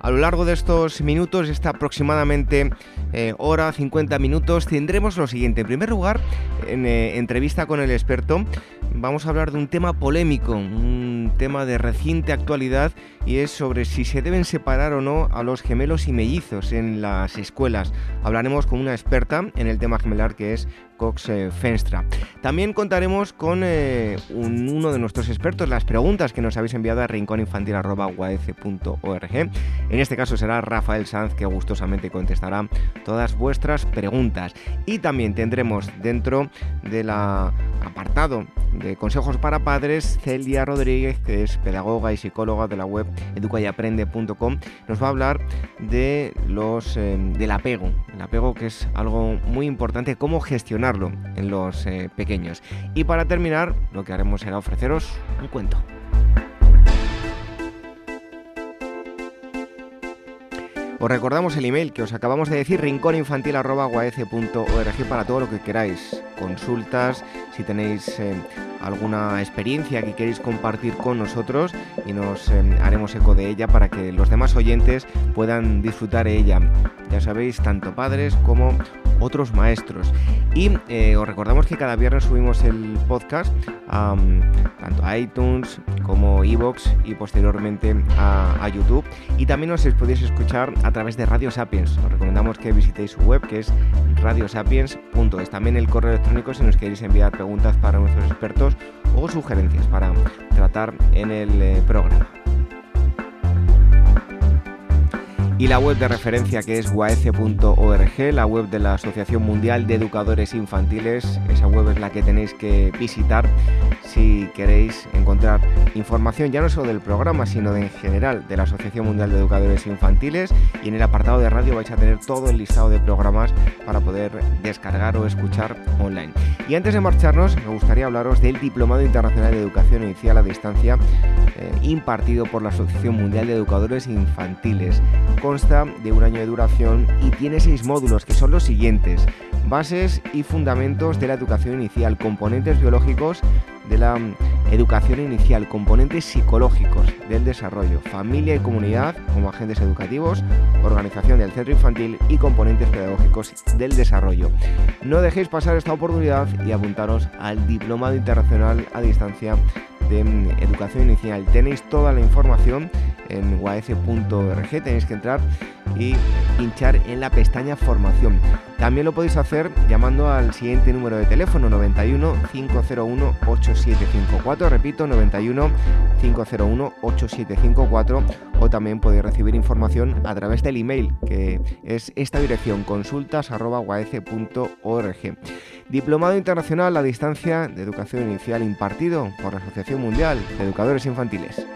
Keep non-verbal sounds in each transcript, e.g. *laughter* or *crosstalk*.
A lo largo de estos minutos, esta aproximadamente eh, hora, 50 minutos, tendremos lo siguiente. En primer lugar, en eh, entrevista con el experto, vamos a hablar de un tema polémico, un tema de reciente actualidad y es sobre si se deben separar o no a los gemelos y mellizos en las escuelas. Hablaremos con una experta en el tema gemelar que es Cox eh, Fenstra. También contaremos con uno de nuestros expertos, las preguntas que nos habéis enviado a rincóninfantil.org en este caso será Rafael Sanz que gustosamente contestará todas vuestras preguntas. Y también tendremos dentro del apartado de consejos para padres Celia Rodríguez, que es pedagoga y psicóloga de la web educayaprende.com, nos va a hablar de los eh, del apego, el apego que es algo muy importante, cómo en los eh, pequeños. Y para terminar, lo que haremos será ofreceros un cuento. Os recordamos el email que os acabamos de decir, rincóninfantil.org para todo lo que queráis. Consultas, si tenéis eh, alguna experiencia que queréis compartir con nosotros y nos eh, haremos eco de ella para que los demás oyentes puedan disfrutar ella. Ya sabéis, tanto padres como otros maestros. Y eh, os recordamos que cada viernes subimos el podcast tanto a iTunes como Evox y posteriormente a, YouTube. Y también os podéis escuchar a través de Radio Sapiens. Os recomendamos que visitéis su web que es radiosapiens.es. También el correo electrónico si nos queréis enviar preguntas para nuestros expertos o sugerencias para tratar en el eh, programa. Y la web de referencia que es waece.org, la web de la Asociación Mundial de Educadores Infantiles. Esa web es la que tenéis que visitar si queréis encontrar información ya no solo del programa, sino en general de la Asociación Mundial de Educadores Infantiles. Y en el apartado de radio vais a tener todo el listado de programas para poder descargar o escuchar online. Y antes de marcharnos, me gustaría hablaros del Diplomado Internacional de Educación Inicial a Distancia eh, impartido por la Asociación Mundial de Educadores Infantiles consta de un año de duración y tiene seis módulos que son los siguientes. Bases y fundamentos de la educación inicial, componentes biológicos de la mm, educación inicial, componentes psicológicos del desarrollo, familia y comunidad como agentes educativos, organización del centro infantil y componentes pedagógicos del desarrollo. No dejéis pasar esta oportunidad y apuntaros al Diplomado Internacional a Distancia de Educación Inicial. Tenéis toda la información en uaf.org, tenéis que entrar y pinchar en la pestaña formación. También lo podéis hacer llamando al siguiente número de teléfono 91 501 8754, repito 91 501 8754 o también podéis recibir información a través del email que es esta dirección consultas@uaf.org. Diplomado Internacional a Distancia de Educación Inicial impartido por la Asociación Mundial de Educadores Infantiles.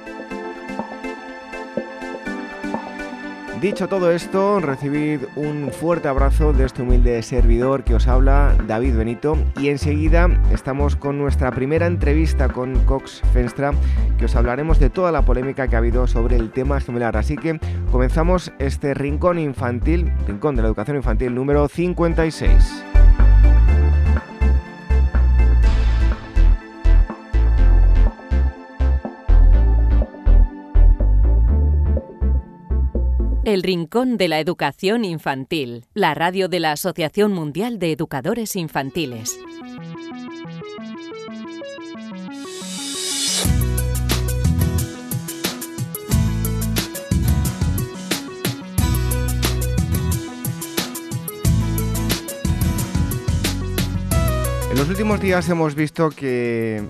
Dicho todo esto, recibid un fuerte abrazo de este humilde servidor que os habla, David Benito, y enseguida estamos con nuestra primera entrevista con Cox Fenstra, que os hablaremos de toda la polémica que ha habido sobre el tema gemelar. Así que comenzamos este rincón infantil, rincón de la educación infantil número 56. El Rincón de la Educación Infantil, la radio de la Asociación Mundial de Educadores Infantiles. En los últimos días hemos visto que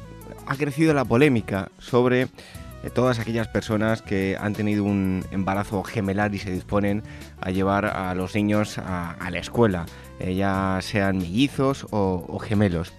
ha crecido la polémica sobre de todas aquellas personas que han tenido un embarazo gemelar y se disponen a llevar a los niños a, la escuela, eh, ya sean mellizos o, gemelos.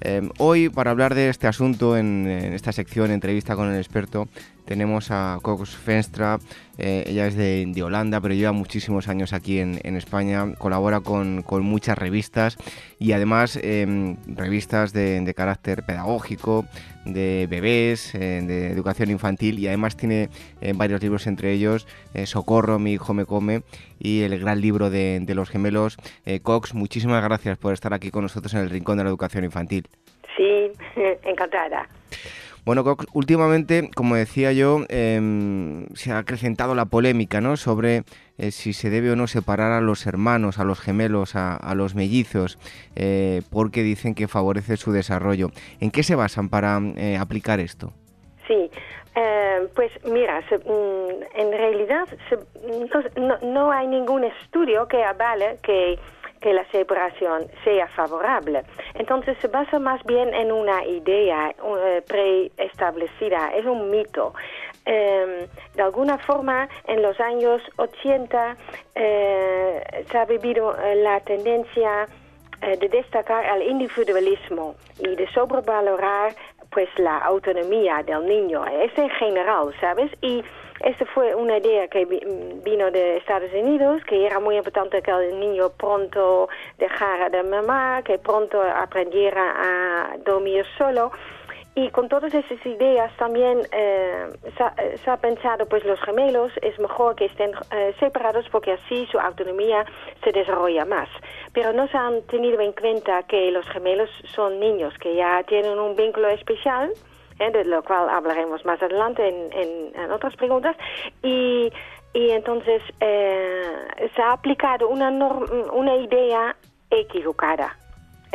Eh, hoy, para hablar de este asunto en, esta sección, entrevista con el experto, tenemos a Cox Venstra, eh, ella es de, Holanda, pero lleva muchísimos años aquí en, España, colabora con, muchas revistas y además em, revistas de, carácter pedagógico, de bebés, eh, de educación infantil y además tiene eh, varios libros entre ellos Socorro, mi hijo me come y el gran libro de, de los gemelos. Cox, muchísimas gracias por estar aquí con nosotros en el Rincón de la Educación Infantil. Sí, *laughs* encantada. Bueno, últimamente, como decía yo, em, se ha acrecentado la polémica ¿no? sobre eh, si se debe o no separar a los hermanos, a los gemelos, a, los mellizos, eh, porque dicen que favorece su desarrollo. ¿En qué se basan para eh, aplicar esto? Sí, pues mira, mm, en realidad no, no, hay ningún estudio que avale que que la separación sea favorable. Entonces se basa más bien en una idea eh, preestablecida, es un mito. Em, de alguna forma, en los años 80 eh, se ha vivido eh, la tendencia de destacar al individualismo y de sobrevalorar pues la autonomía del niño. Es en general, ¿sabes? Y esta fue una idea que vino de Estados Unidos, que era muy importante que el niño pronto dejara de mamá, que pronto aprendiera a dormir solo. Y con todas esas ideas también eh, se, ha, pensado, pues los gemelos es mejor que estén eh, separados porque así su autonomía se desarrolla más. Pero no se han tenido en cuenta que los gemelos son niños que ya tienen un vínculo especial ¿eh? de lo cual hablaremos más adelante en, otras preguntas. Y, y entonces eh, se ha aplicado una, una idea equivocada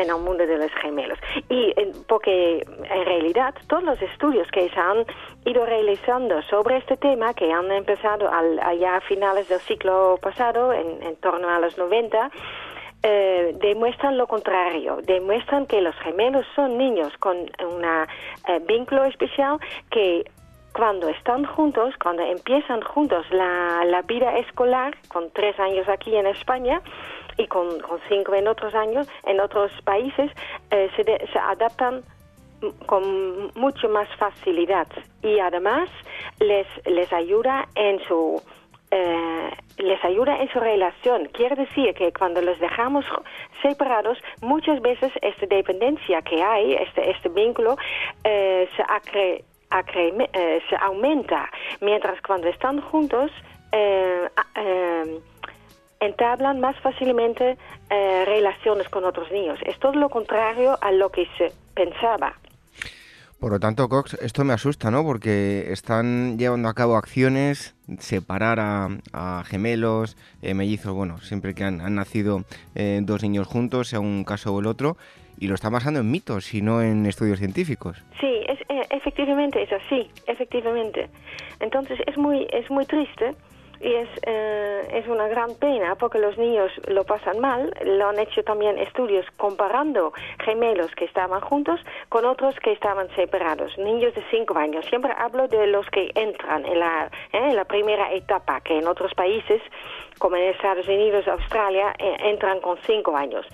en el mundo de los gemelos. Y porque en realidad todos los estudios que se han ido realizando sobre este tema, que han empezado al, allá a finales del siglo pasado, en, en torno a los 90, eh, demuestran lo contrario, demuestran que los gemelos son niños con un eh, vínculo especial que cuando están juntos, cuando empiezan juntos la, vida escolar, con tres años aquí en España y con, cinco en otros años, en otros países, eh, se, se adaptan con mucho más facilidad y además les, les ayuda en su eh, les ayuda en su relación. Quiere decir que cuando los dejamos separados, muchas veces esta dependencia que hay, este, este vínculo, eh, se, eh, se aumenta, mientras cuando están juntos, entablan más fácilmente relaciones con otros niños. Es todo lo contrario a lo que se pensaba. Por lo tanto, Cox, esto me asusta, ¿no? Porque están llevando a cabo acciones, separar a, gemelos, eh, mellizos, bueno, siempre que han, nacido eh, dos niños juntos, sea un caso o el otro, y lo están basando en mitos y no en estudios científicos. Sí, es, eh, efectivamente es así, efectivamente. Entonces es muy, es muy triste y es, eh, es una gran pena porque los niños lo pasan mal. Lo han hecho también estudios comparando gemelos que estaban juntos con otros que estaban separados, niños de 5 años. Siempre hablo de los que entran en la, eh, en la primera etapa, que en otros países, como en Estados Unidos, Australia, eh, entran con 5 años.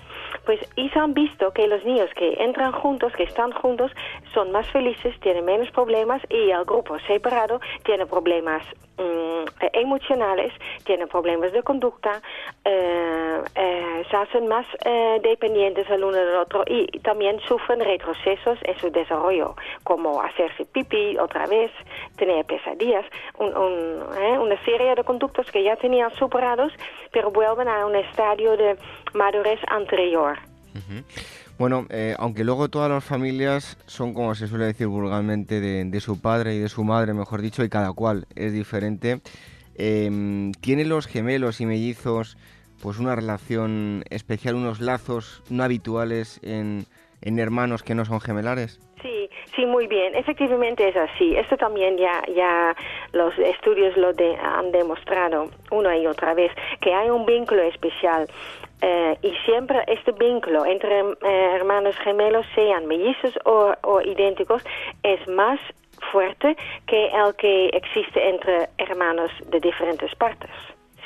Pues y se han visto que los niños que entran juntos, que están juntos, son más felices, tienen menos problemas y el grupo separado tiene problemas mm, emocionales, tiene problemas de conducta, eh, eh, se hacen más eh, dependientes el uno del otro y también sufren retrocesos en su desarrollo, como hacerse pipí otra vez, tener pesadillas, una serie de conductos que ya tenían superados, pero vuelven a un estadio de madurez anterior. Bueno, eh, aunque luego todas las familias son, como se suele decir vulgarmente, de, su padre y de su madre, mejor dicho, y cada cual es diferente, eh, ¿tienen los gemelos y mellizos pues una relación especial, unos lazos no habituales en, en hermanos que no son gemelares? Sí, sí, muy bien. Efectivamente es así. Esto también ya, ya los estudios lo han demostrado una y otra vez, que hay un vínculo especial. Eh, y siempre este vínculo entre eh, hermanos gemelos, sean mellizos o, o idénticos, es más fuerte que el que existe entre hermanos de diferentes partes.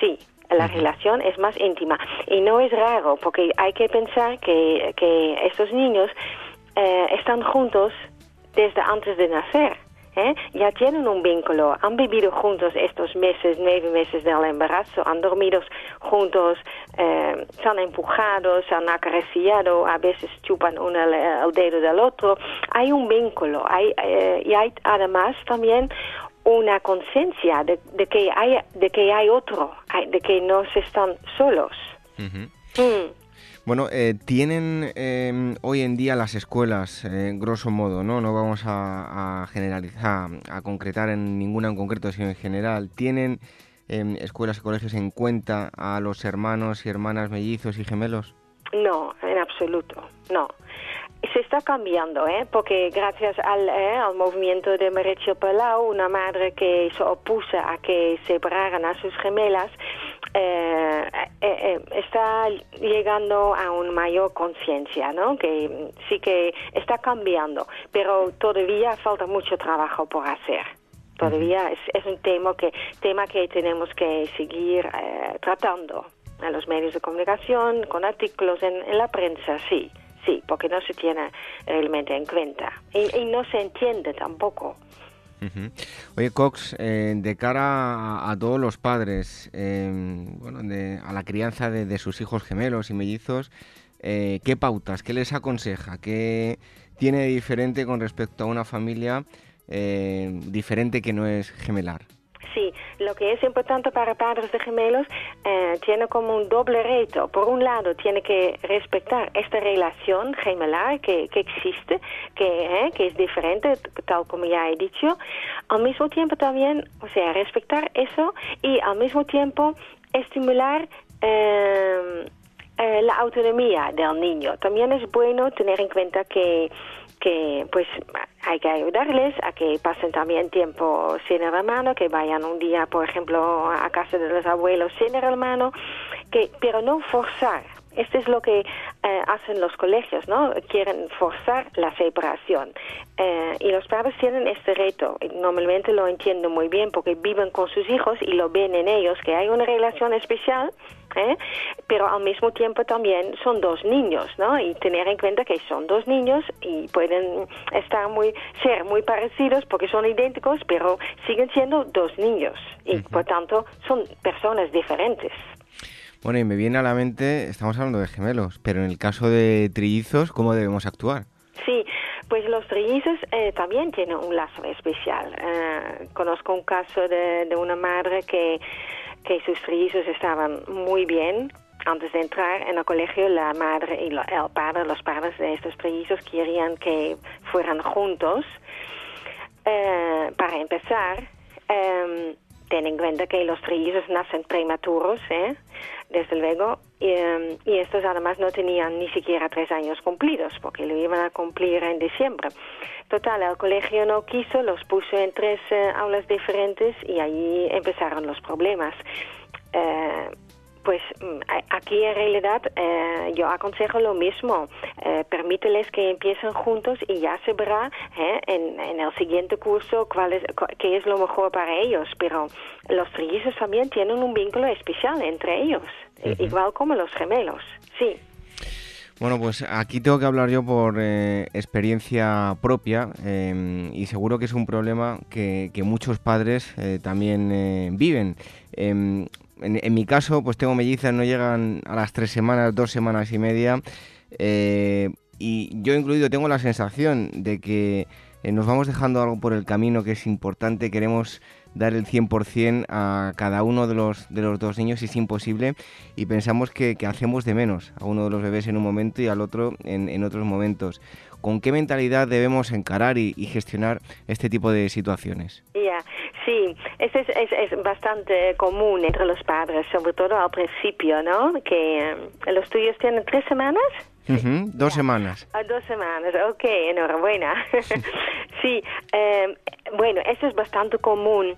Sí, la relación es más íntima. Y no es raro, porque hay que pensar que, que estos niños eh, están juntos desde antes de nacer. ¿Eh? ya tienen un vínculo, han vivido juntos estos meses, nueve meses del embarazo, han dormido juntos, eh, se han empujado, se han acariciado, a veces chupan uno el, dedo del otro. Hay un vínculo hay, eh, y hay además también una conciencia de, que hay de que hay otro, de que no se están solos. Bueno, eh, tienen em, hoy en día las escuelas, eh, grosso modo, ¿no? No vamos a, generalizar, a concretar en ninguna en concreto, sino en general. ¿Tienen em, escuelas y colegios en cuenta a los hermanos y hermanas mellizos y gemelos? No, en absoluto, no. Se está cambiando, ¿eh? porque gracias al, ¿eh? al movimiento de Merecio Palau, una madre que se opuso a que separaran a sus gemelas, eh, eh, eh, está llegando a una mayor conciencia, ¿no? Que sí que está cambiando, pero todavía falta mucho trabajo por hacer. Todavía es, un tema que, tema que tenemos que seguir tratando en los medios de comunicación, con artículos en, la prensa, sí, sí, porque no se tiene realmente en cuenta y no se entiende tampoco. Oye, Cox, eh, de cara a, todos los padres, em, bueno, a la crianza de, sus hijos gemelos y mellizos, eh, ¿qué pautas, qué les aconseja? ¿Qué tiene de diferente con respecto a una familia eh, diferente que no es gemelar? Sí, lo que es importante para padres de gemelos eh, tiene como un doble reto. Por un lado, tiene que respetar esta relación gemelar que, que existe, que, eh, que es diferente, tal como ya he dicho. Al mismo tiempo también, o sea, respetar eso y al mismo tiempo estimular eh, la autonomía del niño. También es bueno tener en cuenta que que pues hay que ayudarles a que pasen también tiempo sin el hermano, que vayan un día, por ejemplo, a casa de los abuelos sin el hermano, que, pero no forzar. Esto es lo que eh, hacen los colegios, ¿no? Quieren forzar la separación. Eh, y los padres tienen este reto. Normalmente lo entiendo muy bien porque viven con sus hijos y lo ven en ellos, que hay una relación especial ¿eh? pero al mismo tiempo también son dos niños, ¿no? Y tener en cuenta que son dos niños y pueden estar muy, ser muy parecidos porque son idénticos, pero siguen siendo dos niños y por tanto son personas diferentes. Bueno, y me viene a la mente, estamos hablando de gemelos, pero en el caso de trillizos, ¿cómo debemos actuar? Sí, pues los trillizos eh, también tienen un lazo especial. Eh, conozco un caso de, de una madre que que sus trillizos estaban muy bien. Antes de entrar en el colegio, la madre y el padre, los padres de estos trillizos querían que fueran juntos. Eh, para empezar, eh, ten en cuenta que los trillizos nacen prematuros, ¿eh? desde luego, em, y, estos además no tenían ni siquiera tres años cumplidos, porque lo iban a cumplir en diciembre. Total, el colegio no quiso, los puso en tres eh, aulas diferentes y allí empezaron los problemas. Eh, pues mm, aquí en realidad eh, yo aconsejo lo mismo. Eh, permíteles que empiecen juntos y ya se verá eh, en, el siguiente curso cuál es, qué es lo mejor para ellos. Pero los trillizos también tienen un vínculo especial entre ellos, igual como los gemelos. Sí. Bueno, pues aquí tengo que hablar yo por experiencia propia em, y seguro que es un problema que, que muchos padres también viven. Em, en, mi caso, pues tengo mellizas, no llegan a las tres semanas, dos semanas y media. Eh, y yo incluido tengo la sensación de que eh, nos vamos dejando algo por el camino que es importante, queremos dar el 100% a cada uno de los, de los dos niños es imposible y pensamos que, hacemos de menos a uno de los bebés en un momento y al otro en, en otros momentos. ¿Con qué mentalidad debemos encarar y, gestionar este tipo de situaciones? Ya, sí, eso es, es, bastante común entre los padres, sobre todo al principio, ¿no? Que eh, los tuyos tienen tres semanas. dos semanas. Ah, dos semanas, ok, enhorabuena. *laughs* sí, eh, bueno, eso es bastante común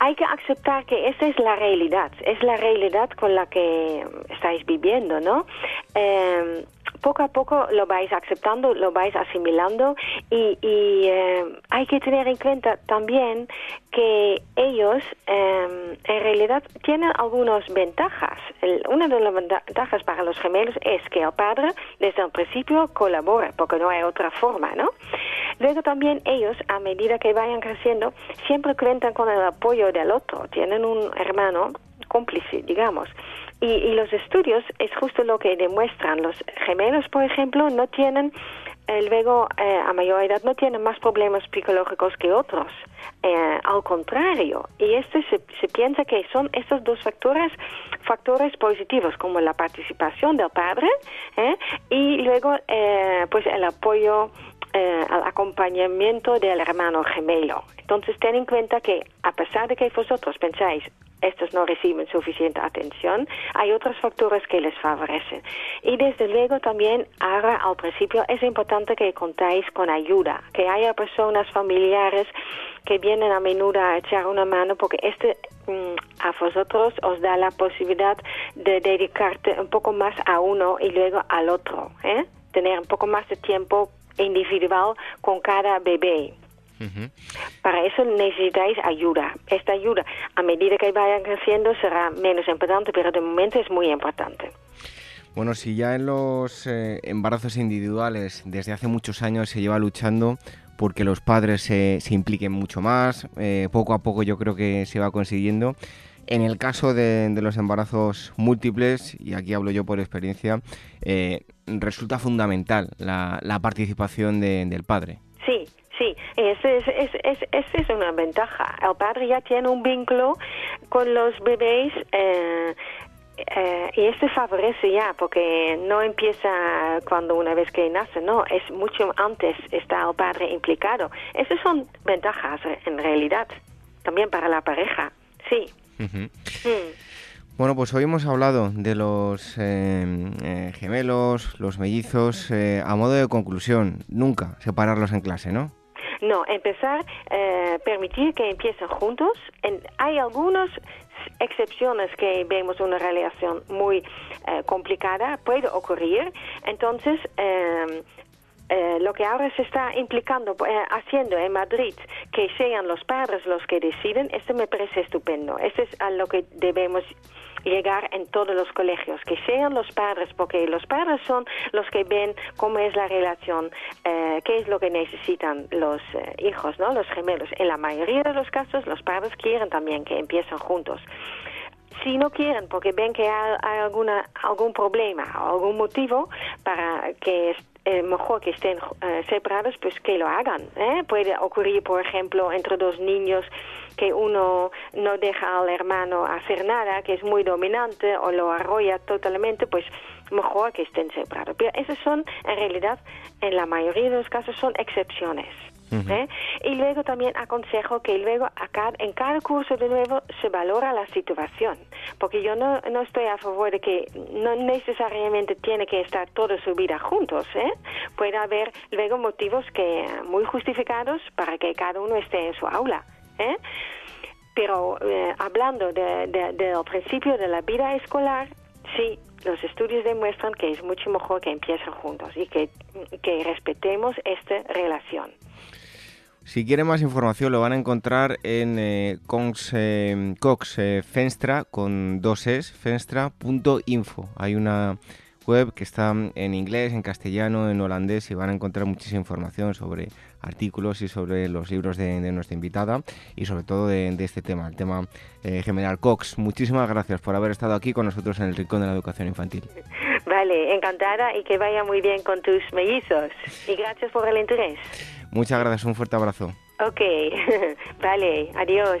hay que aceptar que esa es la realidad, es la realidad con la que estáis viviendo, ¿no? Eh, poco a poco lo vais aceptando, lo vais asimilando y, eh, hay que tener en cuenta también que ellos em, en realidad tienen algunas ventajas. una de las ventajas para los gemelos es que el padre desde el principio colabora, porque no hay otra forma, ¿no? Luego también ellos, a medida que vayan creciendo, siempre cuentan con el apoyo del otro. Tienen un hermano cómplice, digamos. Y, los estudios es justo lo que demuestran. Los gemelos, por ejemplo, no tienen, eh, luego eh, a mayor edad, no tienen más problemas psicológicos que otros. Eh, al contrario, y este se, se, piensa que son estos dos factores, factores positivos, como la participación del padre y luego pues el apoyo al acompañamiento del hermano gemelo. Entonces, ten en cuenta que a pesar de que vosotros pensáis, estos no reciben suficiente atención, hay otros factores que les favorecen. Y desde luego también ahora al principio es importante que contáis con ayuda, que haya personas familiares que vienen a menudo a echar una mano porque este mm, a vosotros os da la posibilidad de dedicarte un poco más a uno y luego al otro, ¿eh? tener un poco más de tiempo individual con cada bebé. Para eso necesitáis ayuda. Esta ayuda, a medida que vayan creciendo, será menos importante, pero de momento es muy importante. Bueno, si ya en los eh, embarazos individuales desde hace muchos años se lleva luchando porque los padres se, impliquen mucho más, eh, poco a poco yo creo que se va consiguiendo. En el caso de, los embarazos múltiples, y aquí hablo yo por experiencia, eh, resulta fundamental la, participación del padre. Sí, Sí, esa es, es, es, es, una ventaja. El padre ya tiene un vínculo con los bebés eh, eh, y este favorece ya, porque no empieza cuando una vez que nace, no, es mucho antes está el padre implicado. Esas son ventajas en realidad, también para la pareja, sí. Mm. Bueno, pues hoy hemos hablado de los eh, gemelos, los mellizos. a modo de conclusión, nunca separarlos en clase, ¿no? No, empezar, eh, permitir que empiecen juntos. hay algunas excepciones que vemos una relación muy eh, complicada, puede ocurrir. Entonces, em, eh, lo que ahora se está implicando, haciendo en Madrid, que sean los padres los que deciden, esto me parece estupendo. Esto es a lo que debemos llegar en todos los colegios, que sean los padres, porque los padres son los que ven cómo es la relación, eh, qué es lo que necesitan los eh, hijos, ¿no? Los gemelos. En la mayoría de los casos, los padres quieren también que empiecen juntos si no quieren porque ven que hay, alguna, algún problema algún motivo para que eh, mejor que estén separados, pues que lo hagan. Puede ocurrir, por ejemplo, entre dos niños que uno no deja al hermano hacer nada, que es muy dominante o lo arrolla totalmente, pues mejor que estén separados. Pero esos son, en realidad, en la mayoría de los casos son excepciones. ¿Eh? Y luego también aconsejo que luego en cada curso de nuevo se valora la situación, porque yo no, no estoy a favor de que no necesariamente tiene que estar toda su vida juntos. ¿eh? Puede haber luego motivos que muy justificados para que cada uno esté en su aula. ¿eh? Pero eh, hablando del principio de la vida escolar, sí, los estudios demuestran que es mucho mejor que empiecen juntos y que, respetemos esta relación. Si quieren más información lo van a encontrar en eh, Cox, eh, Cox Fenstra con dos. Hay una web que está en inglés, en castellano, en holandés y van a encontrar muchísima información sobre artículos y sobre los libros de, nuestra invitada y sobre todo de, este tema, el tema eh, General Cox. Muchísimas gracias por haber estado aquí con nosotros en el Rincón de la Educación Infantil. Vale, encantada y que vaya muy bien con tus mellizos. Y gracias por el interés. Muchas gracias, un fuerte abrazo. Ok, *laughs* vale, adiós.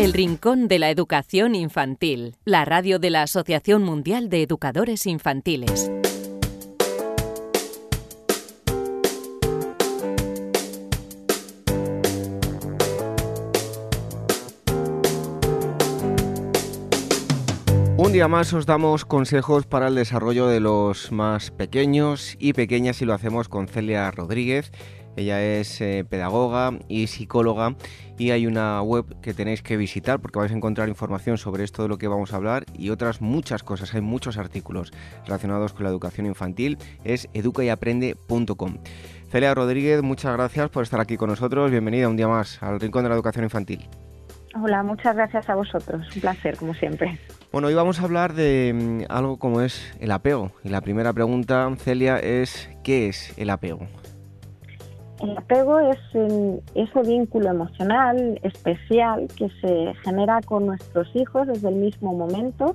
El Rincón de la Educación Infantil, la radio de la Asociación Mundial de Educadores Infantiles. Un día más os damos consejos para el desarrollo de los más pequeños y pequeñas y lo hacemos con Celia Rodríguez. Ella es eh, pedagoga y psicóloga y hay una web que tenéis que visitar porque vais a encontrar información sobre esto de lo que vamos a hablar y otras muchas cosas. Hay muchos artículos relacionados con la educación infantil. Es educayaprende.com. Celia Rodríguez, muchas gracias por estar aquí con nosotros. Bienvenida un día más al Rincón de la Educación Infantil. Hola, muchas gracias a vosotros. Un placer, como siempre. Bueno, hoy vamos a hablar de mm, algo como es el apego. Y la primera pregunta, Celia, es ¿qué es el apego? El apego es ese vínculo emocional especial que se genera con nuestros hijos desde el mismo momento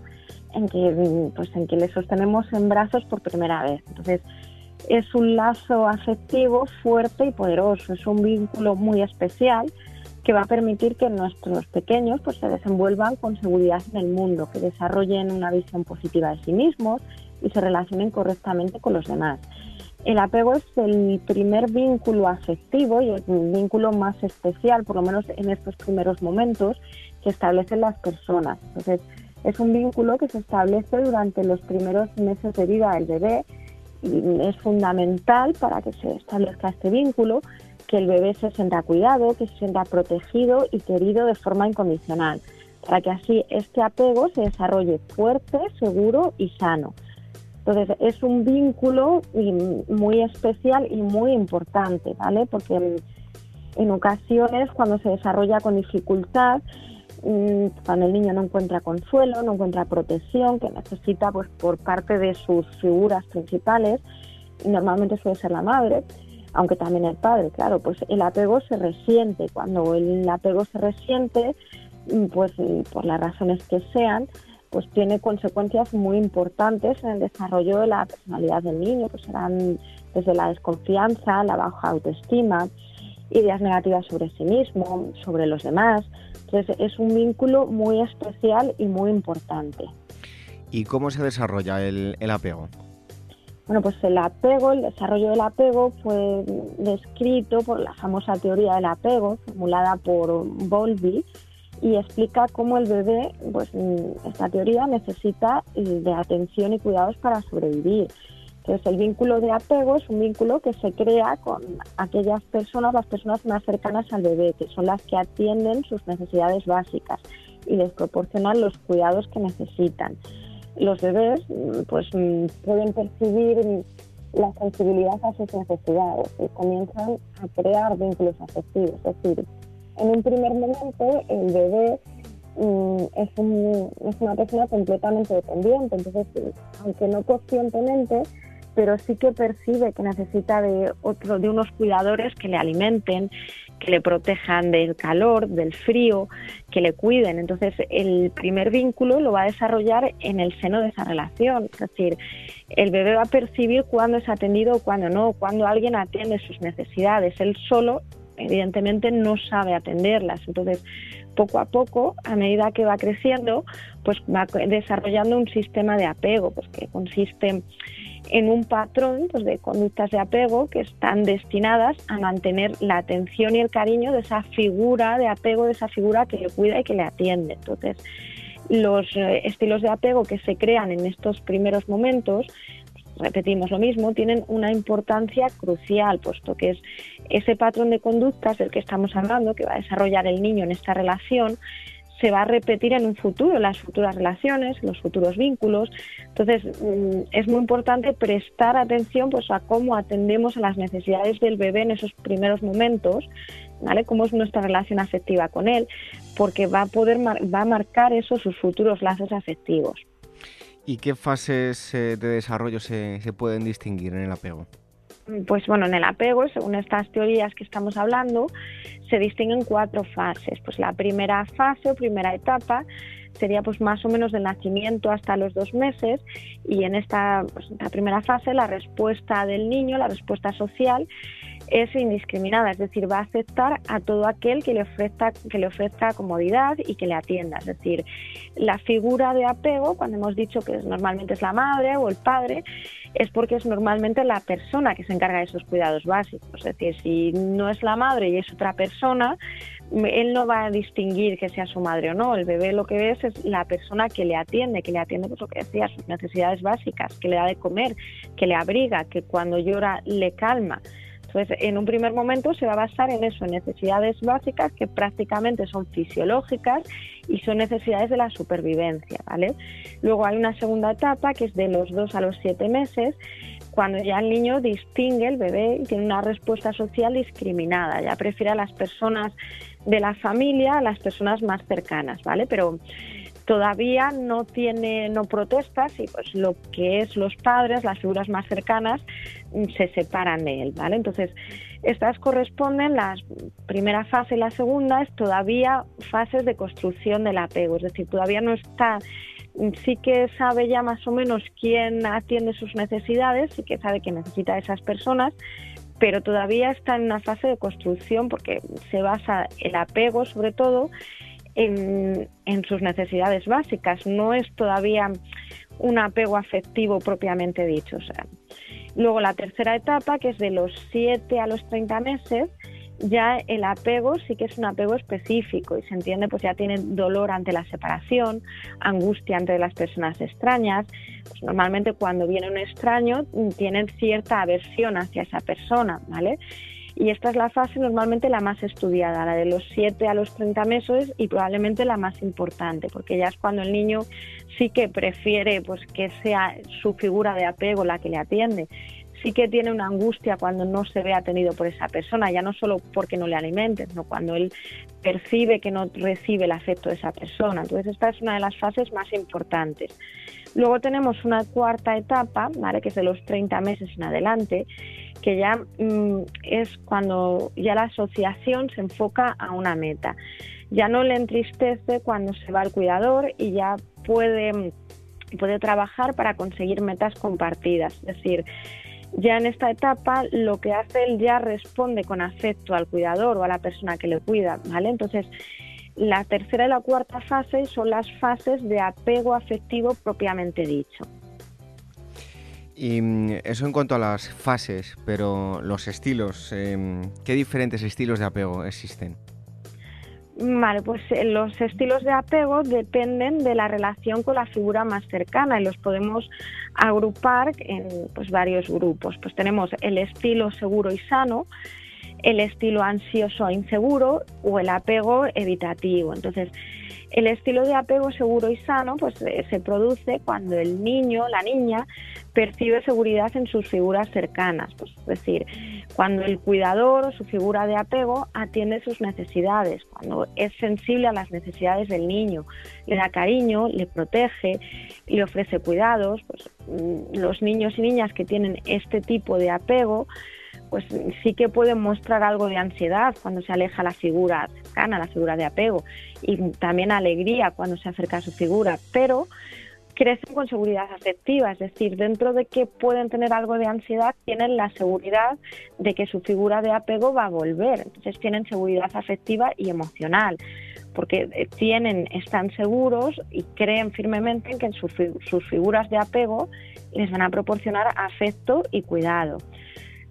en que, pues, en que les sostenemos en brazos por primera vez. Entonces, es un lazo afectivo fuerte y poderoso, es un vínculo muy especial que va a permitir que nuestros pequeños pues, se desenvuelvan con seguridad en el mundo, que desarrollen una visión positiva de sí mismos y se relacionen correctamente con los demás. El apego es el primer vínculo afectivo y el vínculo más especial, por lo menos en estos primeros momentos, que establecen las personas. Entonces, es un vínculo que se establece durante los primeros meses de vida del bebé y es fundamental para que se establezca este vínculo que el bebé se sienta cuidado, que se sienta protegido y querido de forma incondicional, para que así este apego se desarrolle fuerte, seguro y sano. Entonces es un vínculo muy especial y muy importante, ¿vale? Porque en, ocasiones cuando se desarrolla con dificultad, mm, cuando el niño no encuentra consuelo, no encuentra protección que necesita pues por parte de sus figuras principales, normalmente suele ser la madre, aunque también el padre, claro, pues el apego se resiente. Cuando el apego se resiente, mm, pues por las razones que sean, pues tiene consecuencias muy importantes en el desarrollo de la personalidad del niño, pues serán desde la desconfianza, la baja autoestima, ideas negativas sobre sí mismo, sobre los demás. Entonces es un vínculo muy especial y muy importante. ¿Y cómo se desarrolla el, el apego? Bueno, pues el apego, el desarrollo del apego fue descrito por la famosa teoría del apego, formulada por Bowlby, y explica cómo el bebé, pues mm, esta teoría necesita de atención y cuidados para sobrevivir. Entonces el vínculo de apego es un vínculo que se crea con aquellas personas, las personas más cercanas al bebé, que son las que atienden sus necesidades básicas y les proporcionan los cuidados que necesitan. Los bebés mm, pues mm, pueden percibir la sensibilidad a sus necesidades y comienzan a crear vínculos afectivos, es decir, en un primer momento el bebé mm, es, es, una persona completamente dependiente, entonces aunque no conscientemente, pero sí que percibe que necesita de otro, de unos cuidadores que le alimenten, que le protejan del calor, del frío, que le cuiden. Entonces, el primer vínculo lo va a desarrollar en el seno de esa relación. Es decir, el bebé va a percibir cuándo es atendido o cuándo no, cuándo alguien atiende sus necesidades. Él solo evidentemente no sabe atenderlas. Entonces, poco a poco, a medida que va creciendo, pues va desarrollando un sistema de apego, pues que consiste en un patrón pues, de conductas de apego que están destinadas a mantener la atención y el cariño de esa figura de apego, de esa figura que le cuida y que le atiende. Entonces, los eh, estilos de apego que se crean en estos primeros momentos repetimos lo mismo, tienen una importancia crucial, puesto que es ese patrón de conductas del que estamos hablando, que va a desarrollar el niño en esta relación, se va a repetir en un futuro, en las futuras relaciones, los futuros vínculos. Entonces, mm, es muy importante prestar atención pues, a cómo atendemos a las necesidades del bebé en esos primeros momentos, ¿vale? Cómo es nuestra relación afectiva con él, porque va a poder va a marcar eso sus futuros lazos afectivos. ¿Y qué fases de desarrollo se, se pueden distinguir en el apego? Pues bueno, en el apego, según estas teorías que estamos hablando, se distinguen cuatro fases. Pues la primera fase o primera etapa sería pues más o menos del nacimiento hasta los dos meses y en esta, pues, primera fase la respuesta del niño, la respuesta social es indiscriminada, es decir, va a aceptar a todo aquel que le ofrezca que le ofrezca comodidad y que le atienda, es decir, la figura de apego, cuando hemos dicho que normalmente es la madre o el padre, es porque es normalmente la persona que se encarga de esos cuidados básicos, es decir, si no es la madre y es otra persona, él no va a distinguir que sea su madre o no. El bebé lo que ve es la persona que le atiende, que le atiende, pues lo que decía, sus necesidades básicas, que le da de comer, que le abriga, que cuando llora le calma. Entonces, en un primer momento se va a basar en eso, en necesidades básicas que prácticamente son fisiológicas y son necesidades de la supervivencia, ¿vale? Luego hay una segunda etapa que es de los dos a los siete meses, cuando ya el niño distingue, el bebé, y tiene una respuesta social discriminada, ya prefiere a las personas de la familia, a las personas más cercanas, ¿vale? Pero todavía no tiene, no protestas y pues lo que es los padres, las figuras más cercanas, mm, se separan de él, ¿vale? Entonces, estas corresponden, la primera fase y la segunda es todavía fases de construcción del apego, es decir, todavía no está sí que sabe ya más o menos quién atiende sus necesidades, sí que sabe que necesita a esas personas, pero todavía está en una fase de construcción porque se basa el apego sobre todo en, sus necesidades básicas, no es todavía un apego afectivo propiamente dicho. luego la tercera etapa, que es de los 7 a los 30 meses, ya el apego sí que es un apego específico y se entiende pues ya tienen dolor ante la separación, angustia ante las personas extrañas. Pues normalmente cuando viene un extraño tienen cierta aversión hacia esa persona, ¿vale? Y esta es la fase normalmente la más estudiada, la de los 7 a los 30 meses y probablemente la más importante, porque ya es cuando el niño sí que prefiere pues que sea su figura de apego la que le atiende sí que tiene una angustia cuando no se ve atendido por esa persona, ya no solo porque no le alimenten, sino cuando él percibe que no recibe el afecto de esa persona. Entonces esta es una de las fases más importantes. Luego tenemos una cuarta etapa, ¿vale? que es de los 30 meses en adelante, que ya mm, es cuando ya la asociación se enfoca a una meta. Ya no le entristece cuando se va al cuidador y ya puede, puede trabajar para conseguir metas compartidas. Es decir, ya en esta etapa lo que hace él ya responde con afecto al cuidador o a la persona que le cuida, ¿vale? Entonces, la tercera y la cuarta fase son las fases de apego afectivo propiamente dicho. Y mm, eso en cuanto a las fases, pero los estilos, em, ¿qué diferentes estilos de apego existen? Vale, pues eh, los estilos de apego dependen de la relación con la figura más cercana y los podemos agrupar en pues, varios grupos. Pues tenemos el estilo seguro y sano, el estilo ansioso e inseguro o el apego evitativo. Entonces, el estilo de apego seguro y sano pues, eh, se produce cuando el niño, la niña, percibe seguridad en sus figuras cercanas. Pues, es decir, cuando el cuidador o su figura de apego atiende sus necesidades, cuando es sensible a las necesidades del niño, le da cariño, le protege, le ofrece cuidados, pues, mm, los niños y niñas que tienen este tipo de apego, pues sí que pueden mostrar algo de ansiedad cuando se aleja la figura cercana, la figura de apego, y también alegría cuando se acerca a su figura, pero crecen con seguridad afectiva, es decir, dentro de que pueden tener algo de ansiedad, tienen la seguridad de que su figura de apego va a volver, entonces tienen seguridad afectiva y emocional, porque eh, tienen, están seguros y creen firmemente en que sus, sus figuras de apego les van a proporcionar afecto y cuidado.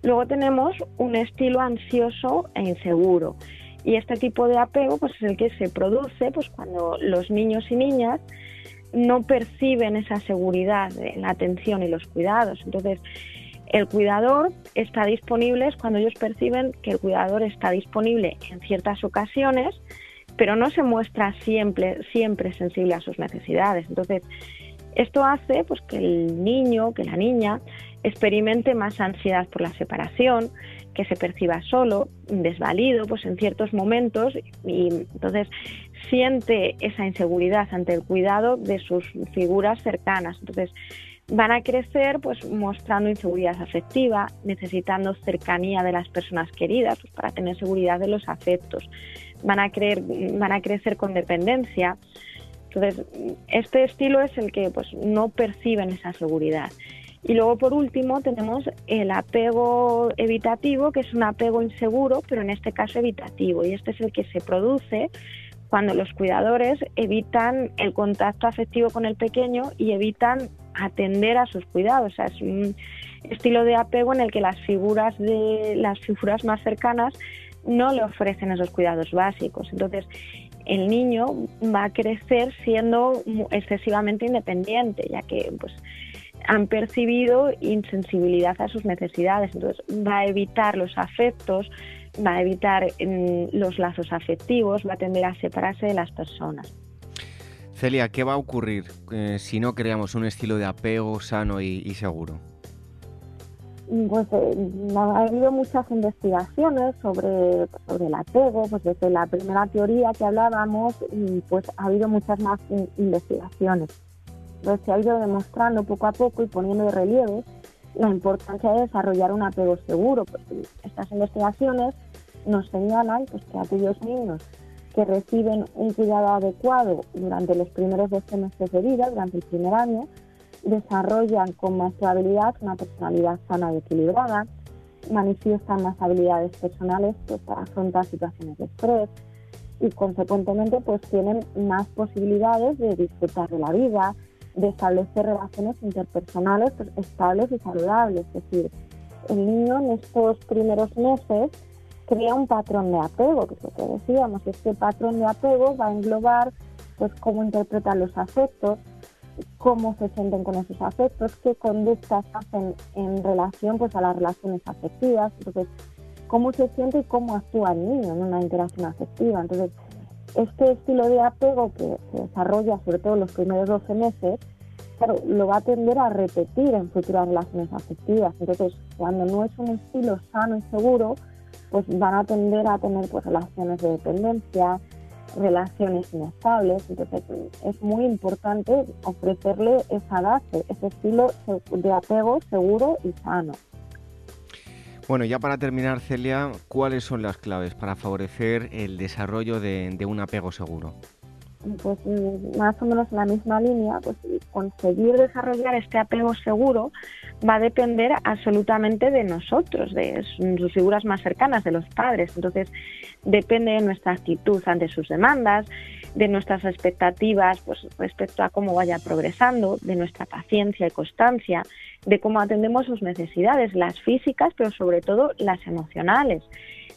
Luego tenemos un estilo ansioso e inseguro. Y este tipo de apego pues, es el que se produce pues, cuando los niños y niñas no perciben esa seguridad en la atención y los cuidados. Entonces, el cuidador está disponible es cuando ellos perciben que el cuidador está disponible en ciertas ocasiones, pero no se muestra siempre, siempre sensible a sus necesidades. Entonces, esto hace pues, que el niño, que la niña, experimente más ansiedad por la separación, que se perciba solo, desvalido, pues en ciertos momentos y entonces siente esa inseguridad ante el cuidado de sus figuras cercanas. Entonces van a crecer pues mostrando inseguridad afectiva, necesitando cercanía de las personas queridas pues, para tener seguridad de los afectos. Van a, creer, van a crecer con dependencia. Entonces, este estilo es el que pues no perciben esa seguridad. Y luego, por último, tenemos el apego evitativo, que es un apego inseguro, pero en este caso evitativo. Y este es el que se produce cuando los cuidadores evitan el contacto afectivo con el pequeño y evitan atender a sus cuidados. O sea, es un estilo de apego en el que las figuras de las figuras más cercanas no le ofrecen esos cuidados básicos. Entonces, el niño va a crecer siendo excesivamente independiente, ya que pues han percibido insensibilidad a sus necesidades. Entonces, va a evitar los afectos, va a evitar mm, los lazos afectivos, va a tender a separarse de las personas. Celia, ¿qué va a ocurrir eh, si no creamos un estilo de apego sano y, seguro? Pues eh, ha habido muchas investigaciones sobre, sobre el apego, pues desde la primera teoría que hablábamos, pues ha habido muchas más investigaciones. Entonces se ha ido demostrando poco a poco y poniendo de relieve la importancia de desarrollar un apego seguro. Pues estas investigaciones nos señalan pues, que aquellos niños que reciben un cuidado adecuado durante los primeros 12 meses de vida, durante el primer año, desarrollan con más probabilidad una personalidad sana y equilibrada, manifiestan más habilidades personales pues, para afrontar situaciones de estrés y consecuentemente pues tienen más posibilidades de disfrutar de la vida, de establecer relaciones interpersonales estables y saludables. Es decir, el niño en estos primeros meses crea un patrón de apego, que es lo que decíamos, este patrón de apego va a englobar pues cómo interpretan los afectos, cómo se sienten con esos afectos, qué conductas hacen en relación pues a las relaciones afectivas, entonces cómo se siente y cómo actúa el niño en una interacción afectiva. Entonces, este estilo de apego que se desarrolla sobre todo en los primeros 12 meses, claro, lo va a tender a repetir en futuras relaciones afectivas. Entonces, cuando no es un estilo sano y seguro, pues van a tender a tener pues relaciones de dependencia, relaciones inestables. Entonces es muy importante ofrecerle esa base, ese estilo de apego seguro y sano. Bueno, ya para terminar, Celia, ¿cuáles son las claves para favorecer el desarrollo de, un apego seguro? pues mm, más o menos en la misma línea, pues conseguir desarrollar este apego seguro va a depender absolutamente de nosotros, de sus figuras más cercanas, de los padres. Entonces, depende de nuestra actitud ante sus demandas, de nuestras expectativas pues, respecto a cómo vaya progresando, de nuestra paciencia y constancia, de cómo atendemos sus necesidades, las físicas, pero sobre todo las emocionales,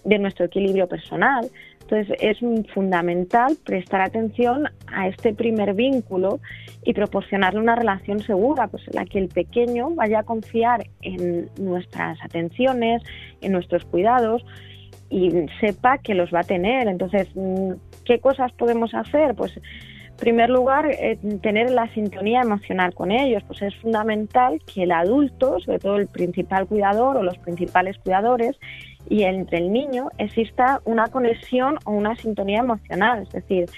de nuestro equilibrio personal, entonces es fundamental prestar atención a este primer vínculo y proporcionarle una relación segura, pues en la que el pequeño vaya a confiar en nuestras atenciones, en nuestros cuidados y sepa que los va a tener. Entonces, mm, ¿qué cosas podemos hacer? Pues en primer lugar, eh, tener la sintonía emocional con ellos, pues es fundamental que el adulto, sobre todo el principal cuidador o los principales cuidadores, y entre el niño exista una conexión o una sintonía emocional, es decir,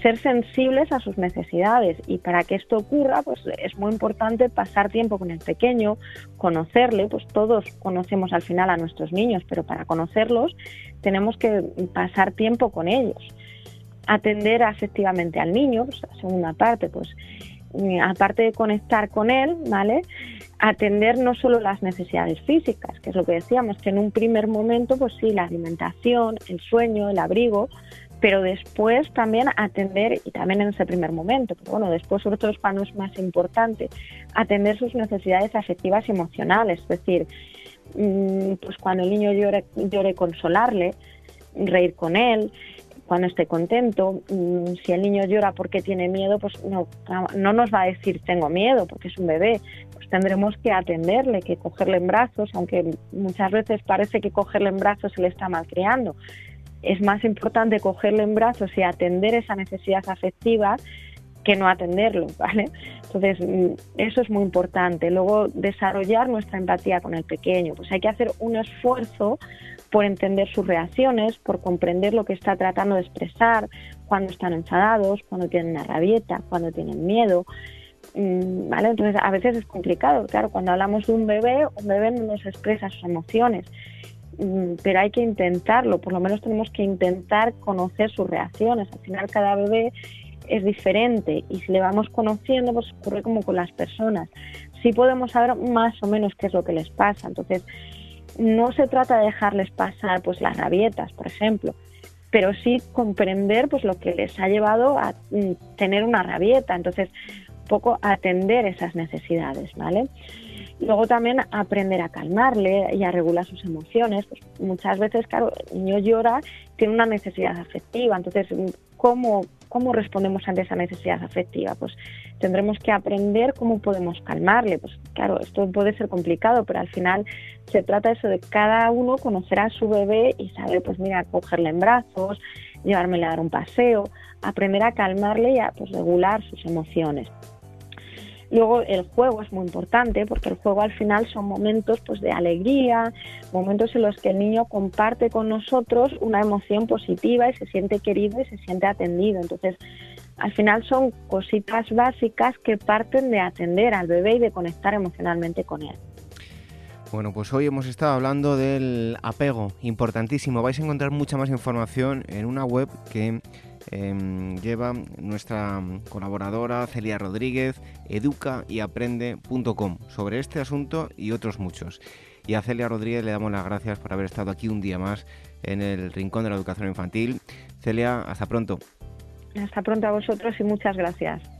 ser sensibles a sus necesidades. Y para que esto ocurra pues es muy importante pasar tiempo con el pequeño, conocerle, pues todos conocemos al final a nuestros niños, pero para conocerlos tenemos que pasar tiempo con ellos, atender afectivamente al niño, pues, la segunda parte, pues aparte de conectar con él, ¿vale? atender no solo las necesidades físicas, que es lo que decíamos, que en un primer momento, pues sí, la alimentación, el sueño, el abrigo, pero después también atender, y también en ese primer momento, pero bueno, después sobre todo es más importante, atender sus necesidades afectivas y emocionales, es decir, mm, pues cuando el niño llore, llore consolarle, reír con él, cuando esté contento, mm, si el niño llora porque tiene miedo, pues no, no nos va a decir tengo miedo porque es un bebé, tendremos que atenderle, que cogerle en brazos, aunque muchas veces parece que cogerle en brazos se le está malcriando. Es más importante cogerle en brazos y atender esa necesidad afectiva que no atenderlo, *laughs* ¿vale? Entonces, mm, eso es muy importante. Luego, desarrollar nuestra empatía con el pequeño. Pues hay que hacer un esfuerzo por entender sus reacciones, por comprender lo que está tratando de expresar, cuando están enfadados, cuando tienen una rabieta, cuando tienen miedo. Mm, ¿Vale? Entonces, a veces es complicado. Claro, cuando hablamos de un bebé, un bebé no nos expresa sus emociones mm, pero hay que intentarlo, por lo menos tenemos que intentar conocer sus reacciones. Al final cada bebé es diferente y si le vamos conociendo, pues ocurre como con las personas. Sí podemos saber más o menos qué es lo que les pasa. Entonces, no se trata de dejarles pasar pues las rabietas, por ejemplo, pero sí comprender pues lo que les ha llevado a mm, tener una rabieta. Entonces, poco atender esas necesidades, ¿vale? Luego también aprender a calmarle y a regular sus emociones. Pues muchas veces, claro, el niño llora, tiene una necesidad afectiva. Entonces, ¿cómo ¿Cómo respondemos ante esa necesidad afectiva? Pues tendremos que aprender cómo podemos calmarle. Pues claro, esto puede ser complicado, pero al final se trata eso de cada uno conocer a su bebé y saber, pues mira, cogerle en brazos, llevármele a dar un paseo, aprender a calmarle y a pues, regular sus emociones. Luego el juego es muy importante porque el juego al final son momentos pues de alegría, momentos en los que el niño comparte con nosotros una emoción positiva y se siente querido y se siente atendido. Entonces, al final son cositas básicas que parten de atender al bebé y de conectar emocionalmente con él. Bueno, pues hoy hemos estado hablando del apego, importantísimo. Vais a encontrar mucha más información en una web que Em, lleva nuestra colaboradora Celia Rodríguez, educayaprende.com, sobre este asunto y otros muchos. Y a Celia Rodríguez le damos las gracias por haber estado aquí un día más en el Rincón de la Educación Infantil. Celia, hasta pronto. Hasta pronto a vosotros y muchas gracias.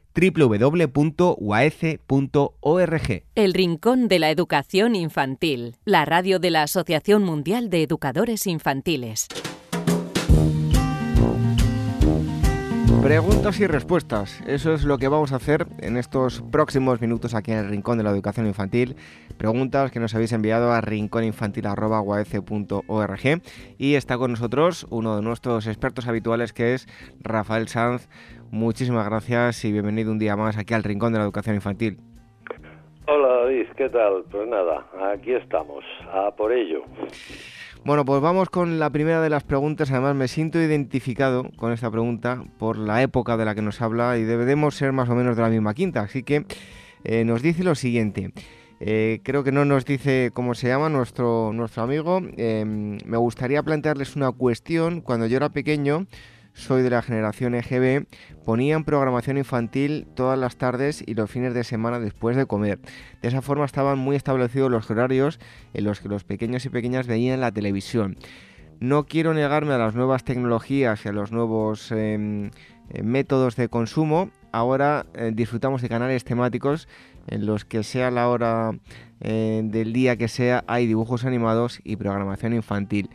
www.uaece.org. El Rincón de la Educación Infantil, la radio de la Asociación Mundial de Educadores Infantiles. Preguntas y respuestas. Eso es lo que vamos a hacer en estos próximos minutos aquí en el Rincón de la Educación Infantil. Preguntas que nos habéis enviado a rincóninfantil.org y está con nosotros uno de nuestros expertos habituales que es Rafael Sanz. Muchísimas gracias y bienvenido un día más aquí al Rincón de la Educación Infantil. Hola David, ¿qué tal? Pues nada, aquí estamos, a por ello. Bueno, pues vamos con la primera de las preguntas. Además, me siento identificado con esta pregunta por la época de la que nos habla y debemos ser más o menos de la misma quinta. Así que eh, nos dice lo siguiente. Eh, creo que no nos dice cómo se llama nuestro, nuestro amigo. Em, me gustaría plantearles una cuestión. Cuando yo era pequeño, soy de la generación EGB, ponían programación infantil todas las tardes y los fines de semana después de comer. De esa forma estaban muy establecidos los horarios en los que los pequeños y pequeñas veían la televisión. No quiero negarme a las nuevas tecnologías y a los nuevos em, eh, métodos de consumo. Ahora eh, disfrutamos de canales temáticos en los que sea la hora eh, del día que sea hay dibujos animados y programación infantil.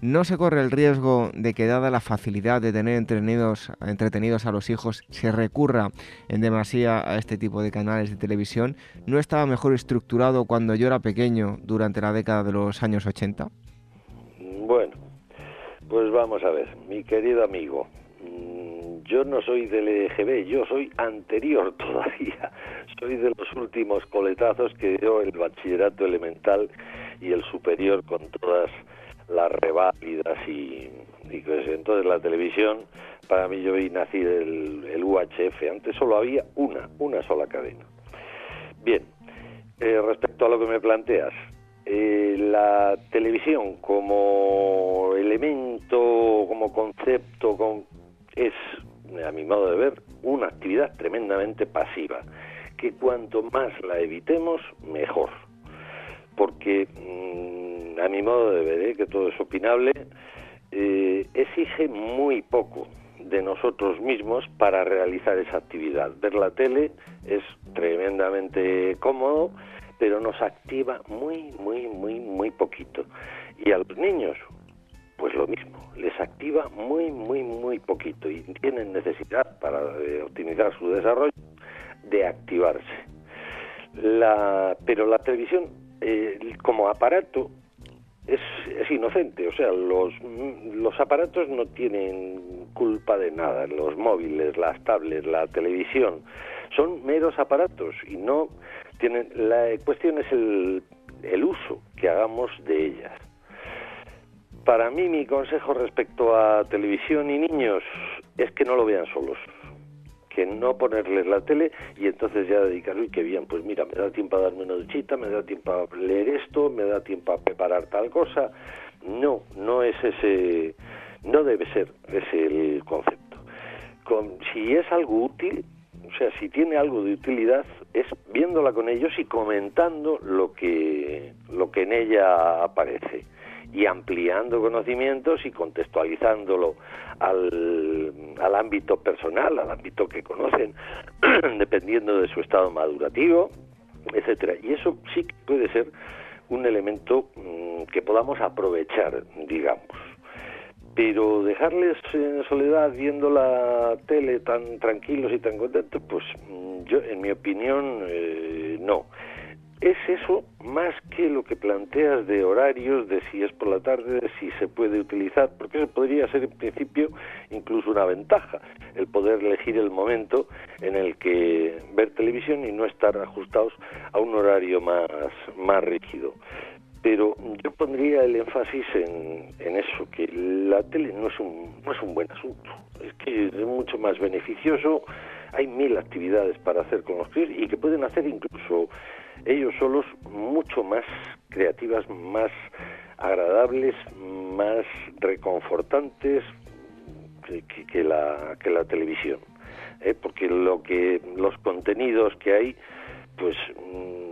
¿No se corre el riesgo de que dada la facilidad de tener entretenidos, a los hijos, se recurra en demasía a este tipo de canales de televisión? ¿No estaba mejor estructurado cuando yo era pequeño durante la década de los años 80? Bueno, pues vamos a ver, mi querido amigo, mm, yo no soy del EGB, yo soy anterior *laughs* todavía, soy de los últimos coletazos que dio el bachillerato elemental y el superior con todas las reválidas y, y entonces la televisión para mí yo vi nací el, UHF antes solo había una una sola cadena. Bien eh, respecto a lo que me planteas eh, la televisión como elemento como concepto con, es a mi modo de ver una actividad tremendamente pasiva que cuanto más la evitemos mejor porque mm, a mi modo de ver, ¿eh? que todo es opinable, eh, exige muy poco de nosotros mismos para realizar esa actividad. Ver la tele es tremendamente cómodo, pero nos activa muy, muy, muy, muy poquito. Y a los niños, pues lo mismo, les activa muy, muy, muy poquito y tienen necesidad para eh, optimizar su desarrollo de activarse. La, pero la televisión eh, como aparato es, es, inocente, o sea, los, los aparatos no tienen culpa de nada, los móviles, las tablets, la televisión, son meros aparatos y no tienen, la cuestión es el, el uso que hagamos de ellas. Para mí mi consejo respecto a televisión y niños es que no lo vean solos que no ponerles la tele y entonces ya dedicar, uy, qué bien, pues mira, me da tiempo a darme una duchita, me da tiempo a leer esto, me da tiempo a preparar tal cosa. No, no es ese, no debe ser ese el concepto. Con, si es algo útil, o sea, si tiene algo de utilidad, es viéndola con ellos y comentando lo que, lo que en ella aparece y ampliando conocimientos y contextualizándolo al, al ámbito personal, al ámbito que conocen, *clears throat* dependiendo de su estado madurativo, etcétera. Y eso sí que puede ser un elemento mm, que podamos aprovechar, digamos. Pero dejarles en soledad viendo la tele tan tranquilos y tan contentos, pues mm, yo, en mi opinión, eh, no es eso más que lo que planteas de horarios, de si es por la tarde, de si se puede utilizar, porque eso podría ser en principio incluso una ventaja, el poder elegir el momento en el que ver televisión y no estar ajustados a un horario más, más rígido. Pero yo pondría el énfasis en, en eso, que la tele no es, un, no es un buen asunto, es que es mucho más beneficioso, hay mil actividades para hacer con los críos y que pueden hacer incluso ellos solos mucho más creativas, más agradables, más reconfortantes que, la, que la televisión. ¿eh? Porque lo que los contenidos que hay, pues mm,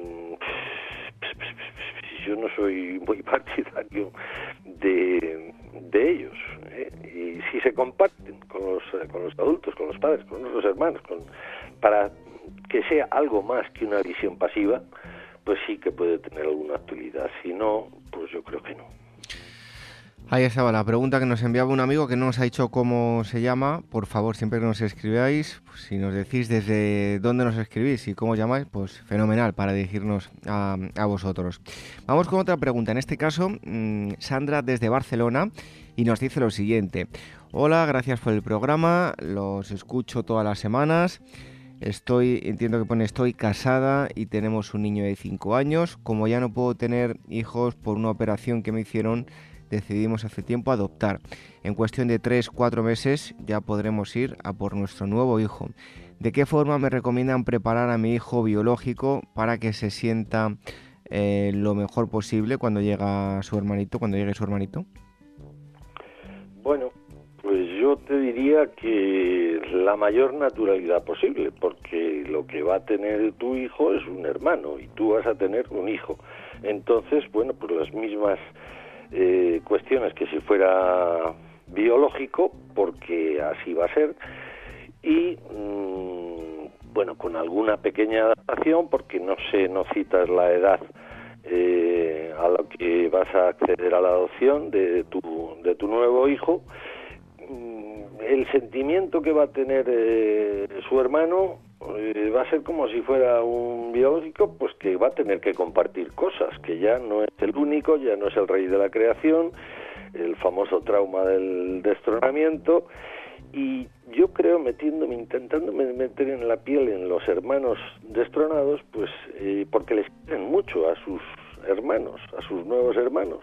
yo no soy muy *laughs* partidario de, de ellos. ¿eh? Y si se comparten con los, con los adultos, con los padres, con los hermanos, con, para que sea algo más que una visión pasiva, pues sí que puede tener alguna actualidad. Si no, pues yo creo que no. Ahí estaba la pregunta que nos enviaba un amigo que no nos ha dicho cómo se llama. Por favor, siempre que nos escribáis, pues si nos decís desde dónde nos escribís y cómo llamáis, pues fenomenal para dirigirnos a, vosotros. Vamos con otra pregunta. En este caso, mm, Sandra desde Barcelona y nos dice lo siguiente. Hola, gracias por el programa. Los escucho todas las semanas. Estoy, entiendo que pone, estoy casada y tenemos un niño de 5 años. Como ya no puedo tener hijos por una operación que me hicieron, decidimos hace tiempo adoptar. En cuestión de 3-4 meses ya podremos ir a por nuestro nuevo hijo. ¿De qué forma me recomiendan preparar a mi hijo biológico para que se sienta eh, lo mejor posible cuando llega su hermanito, cuando llegue su hermanito? Bueno, pues yo te diría que la mayor naturalidad posible, porque lo que va a tener tu hijo es un hermano y tú vas a tener un hijo. Entonces, bueno, pues las mismas eh, cuestiones que si fuera biológico, porque así va a ser, y mm, bueno, con alguna pequeña adaptación, porque no sé, no citas la edad eh, a la que vas a acceder a la adopción de tu, de tu nuevo hijo, Mm, el sentimiento que va a tener eh, su hermano eh, va a ser como si fuera un biológico, pues que va a tener que compartir cosas, que ya no es el único, ya no es el rey de la creación, el famoso trauma del destronamiento, y yo creo metiéndome, intentando meter en la piel en los hermanos destronados, pues eh, porque les quieren mucho a sus hermanos, a sus nuevos hermanos.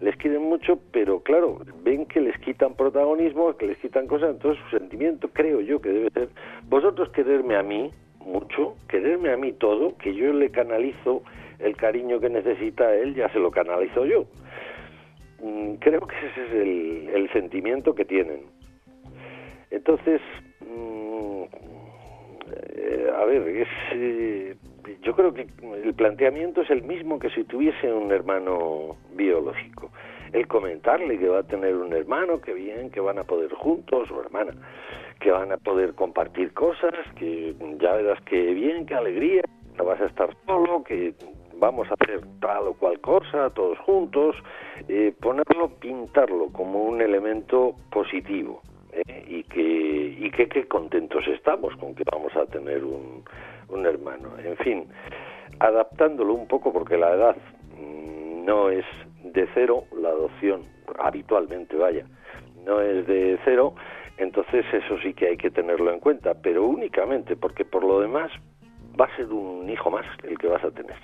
Les quieren mucho, pero claro, ven que les quitan protagonismo, que les quitan cosas, entonces su sentimiento creo yo que debe ser, vosotros quererme a mí mucho, quererme a mí todo, que yo le canalizo el cariño que necesita él, ya se lo canalizo yo. Mm, creo que ese es el, el sentimiento que tienen. Entonces, mm, eh, a ver, es, eh, yo creo que el planteamiento es el mismo que si tuviese un hermano biológico. el comentarle que va a tener un hermano, que bien, que van a poder juntos, o hermana, que van a poder compartir cosas, que ya verás que bien, qué alegría, no vas a estar solo, que vamos a hacer tal o cual cosa todos juntos, eh, ponerlo, pintarlo como un elemento positivo ¿eh? y que y que, que contentos estamos con que vamos a tener un, un hermano. En fin, adaptándolo un poco porque la edad mm, no es de cero, la adopción habitualmente, vaya, no es de cero, entonces eso sí que hay que tenerlo en cuenta, pero únicamente porque por lo demás va a ser un hijo más el que vas a tener.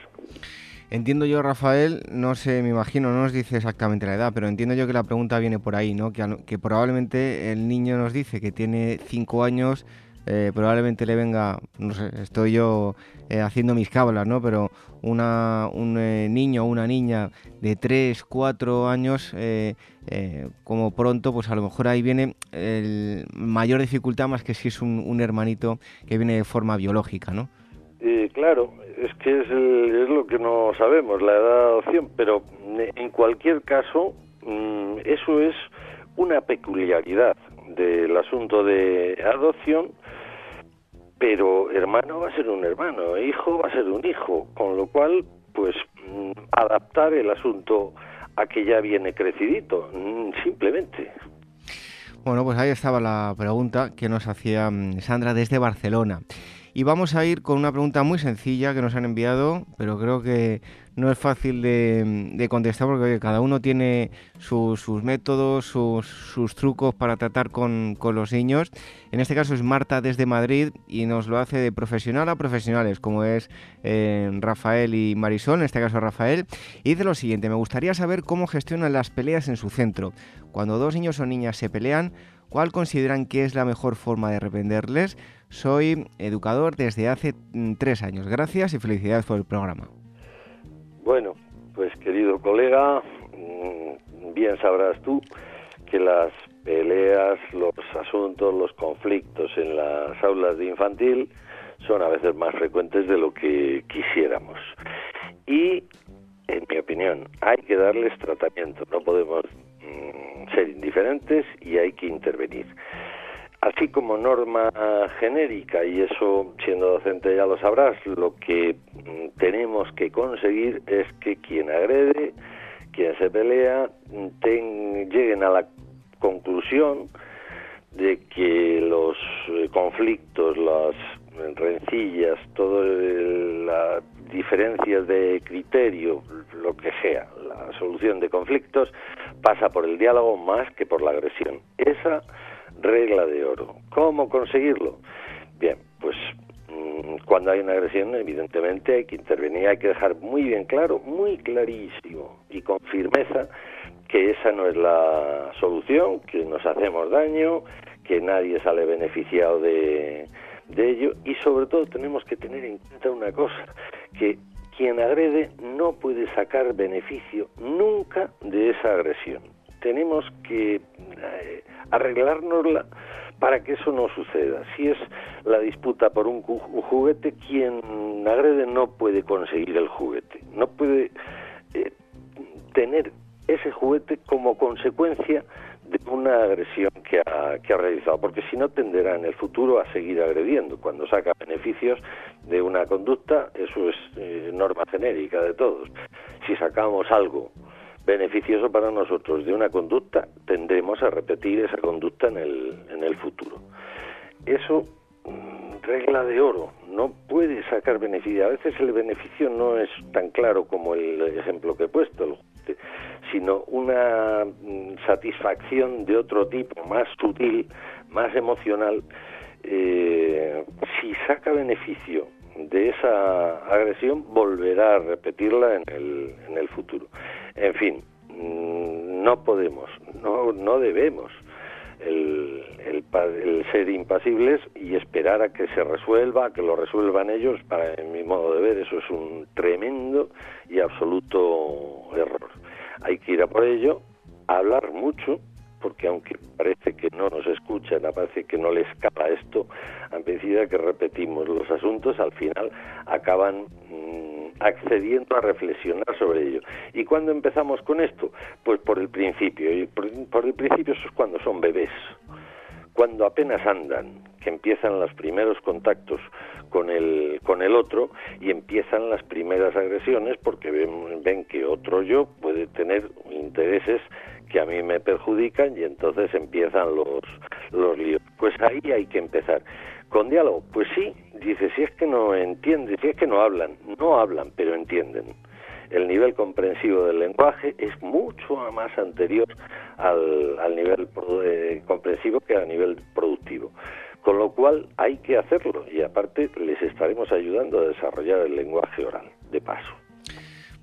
Entiendo yo, Rafael, no sé, me imagino, no nos dice exactamente la edad, pero entiendo yo que la pregunta viene por ahí, ¿no? Que, que probablemente el niño nos dice que tiene cinco años, eh, probablemente le venga, no sé, estoy yo eh, haciendo mis cábalas, ¿no? Pero una, un eh, niño o una niña de tres, cuatro años, como pronto, pues a lo mejor ahí viene el mayor dificultad más que si es un, un hermanito que viene de forma biológica, ¿no? claro, es que es, es, lo que no sabemos, la edad adopción, pero en cualquier caso, mm, eso es una peculiaridad del asunto de adopción, pero hermano va a ser un hermano, hijo va a ser un hijo, con lo cual, pues, mm, adaptar el asunto a que ya viene crecidito, mm, simplemente. Bueno, pues ahí estaba la pregunta que nos hacía Sandra desde Barcelona. Y vamos a ir con una pregunta muy sencilla que nos han enviado, pero creo que no es fácil de, contestar porque cada uno tiene sus métodos, sus, trucos para tratar con, los niños. En este caso es Marta desde Madrid y nos lo hace de profesional a profesionales, como es eh, Rafael y Marisol, en este caso Rafael. Y dice lo siguiente, me gustaría saber cómo gestionan las peleas en su centro. Cuando dos niños o niñas se pelean, ¿cuál consideran que es la mejor forma de reprenderles? Soy educador desde hace mm, tres años. Gracias y felicidades por el programa. Bueno, pues querido colega, mm, bien sabrás tú que las peleas, los asuntos, los conflictos en las aulas de infantil son a veces más frecuentes de lo que quisiéramos. Y, en mi opinión, hay que darles tratamiento, no podemos mm, ser indiferentes y hay que intervenir. Así como norma genérica, y eso siendo docente ya lo sabrás, lo que mm, tenemos que conseguir es que quien agrede, quien se pelea, lleguen a la conclusión de que los eh, conflictos, las rencillas, todas las diferencias de criterio, lo que sea, la solución de conflictos, pasa por el diálogo más que por la agresión. Esa regla de oro. ¿Cómo conseguirlo? Bien, pues mm, cuando hay una agresión, evidentemente hay que intervenir, hay que dejar muy bien claro, muy clarísimo y con firmeza que esa no es la solución, que nos hacemos daño, que nadie sale beneficiado de, de ello y sobre todo tenemos que tener en cuenta una cosa, que quien agrede no puede sacar beneficio nunca de esa agresión. Tenemos que eh, arreglárnosla para que eso no suceda. Si es la disputa por un, juguete, quien agrede no puede conseguir el juguete, no puede eh, tener ese juguete como consecuencia de una agresión que ha, que ha realizado, porque si no tenderá en el futuro a seguir agrediendo. Cuando saca beneficios de una conducta, eso es eh, norma genérica de todos. Si sacamos algo beneficioso para nosotros de una conducta, tendremos a repetir esa conducta en el, en el futuro. Eso, mm, regla de oro, no puede sacar beneficio. A veces el beneficio no es tan claro como el ejemplo que he puesto, sino una mm, satisfacción de otro tipo, más sutil, más emocional. Eh, si saca beneficio de esa agresión, volverá a repetirla en el, en el futuro. En fin, mm, no podemos, no, no debemos el, el, ser impasibles y esperar a que se resuelva, que lo resuelvan ellos, para mi modo de ver, eso es un tremendo y absoluto error. Hay que ir a por ello, hablar mucho, porque aunque parece que no nos escuchan, parece que no les escapa esto, a medida que repetimos los asuntos, al final acaban mm, accediendo a reflexionar sobre ello. ¿Y cuándo empezamos con esto? Pues por el principio. Y por, por el principio eso es cuando son bebés, cuando apenas andan, que empiezan los primeros contactos con el, con el otro y empiezan las primeras agresiones porque ven, ven que otro yo puede tener intereses que a mí me perjudican y entonces empiezan los, los líos. Pues ahí hay que empezar. Con diálogo, pues sí, dice, si es que no entienden, si es que no hablan, no hablan, pero entienden. El nivel comprensivo del lenguaje es mucho más anterior al, al nivel eh, comprensivo que al nivel productivo. Con lo cual hay que hacerlo y aparte les estaremos ayudando a desarrollar el lenguaje oral, de paso.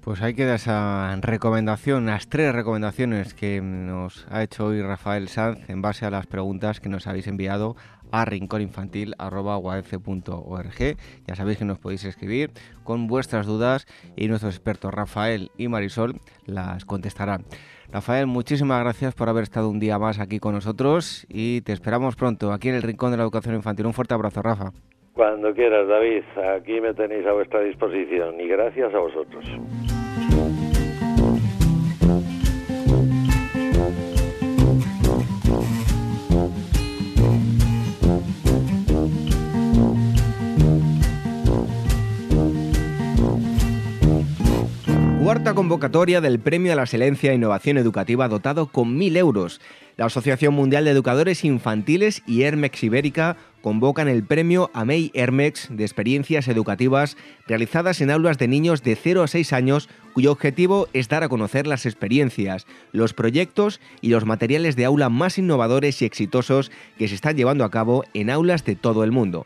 Pues hay que dar esa recomendación, las tres recomendaciones que nos ha hecho hoy Rafael Sanz en base a las preguntas que nos habéis enviado a rincóninfantil.org. Ya sabéis que nos podéis escribir con vuestras dudas y nuestros expertos Rafael y Marisol las contestarán. Rafael, muchísimas gracias por haber estado un día más aquí con nosotros y te esperamos pronto aquí en el Rincón de la Educación Infantil. Un fuerte abrazo, Rafa. Cuando quieras, David, aquí me tenéis a vuestra disposición y gracias a vosotros. cuarta convocatoria del Premio a la Excelencia e Innovación Educativa dotado con 1.000 euros. La Asociación Mundial de Educadores Infantiles y Hermex Ibérica convocan el premio AMEI Hermex de experiencias educativas realizadas en aulas de niños de 0 a 6 años cuyo objetivo es dar a conocer las experiencias, los proyectos y los materiales de aula más innovadores y exitosos que se están llevando a cabo en aulas de todo el mundo.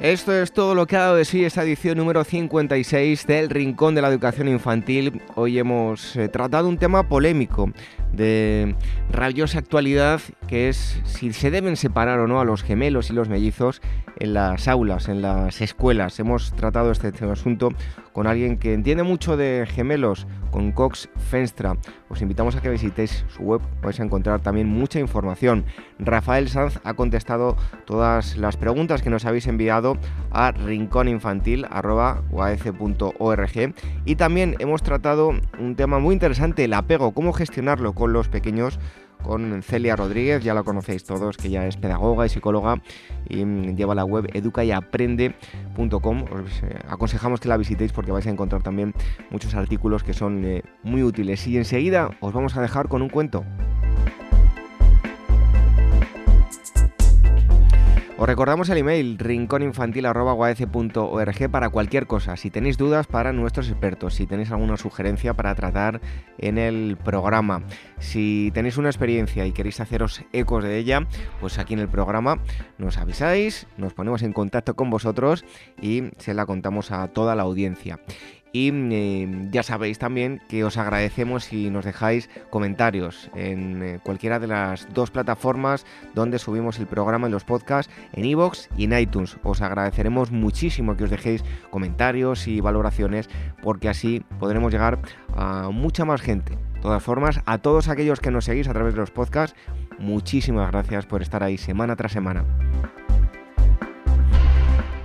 Esto es todo lo que ha dado de sí esta edición número 56 del Rincón de la Educación Infantil. Hoy hemos eh, tratado un tema polémico de rabiosa actualidad que es si se deben separar o no a los gemelos y los mellizos en las aulas, en las escuelas. Hemos tratado este asunto con alguien que entiende mucho de gemelos, con Cox Fenstra. Os invitamos a que visitéis su web, vais a encontrar también mucha información. Rafael Sanz ha contestado todas las preguntas que nos habéis enviado a rincóninfantil.org y también hemos tratado un tema muy interesante, el apego, cómo gestionarlo con los pequeños con Celia Rodríguez, ya la conocéis todos, que ya es pedagoga y psicóloga y mm, lleva la web educayaprende.com. Os eh, aconsejamos que la visitéis porque vais a encontrar también muchos artículos que son eh, muy útiles. Y enseguida os vamos a dejar con un cuento. Os recordamos el email rincóninfantil.org para cualquier cosa. Si tenéis dudas para nuestros expertos, si tenéis alguna sugerencia para tratar en el programa, si tenéis una experiencia y queréis haceros ecos de ella, pues aquí en el programa nos avisáis, nos ponemos en contacto con vosotros y se la contamos a toda la audiencia. Y eh, ya sabéis también que os agradecemos si nos dejáis comentarios en eh, cualquiera de las dos plataformas donde subimos el programa en los podcasts, en iVoox y en iTunes. Os agradeceremos muchísimo que os dejéis comentarios y valoraciones porque así podremos llegar a mucha más gente. De todas formas, a todos aquellos que nos seguís a través de los podcasts, muchísimas gracias por estar ahí semana tras semana.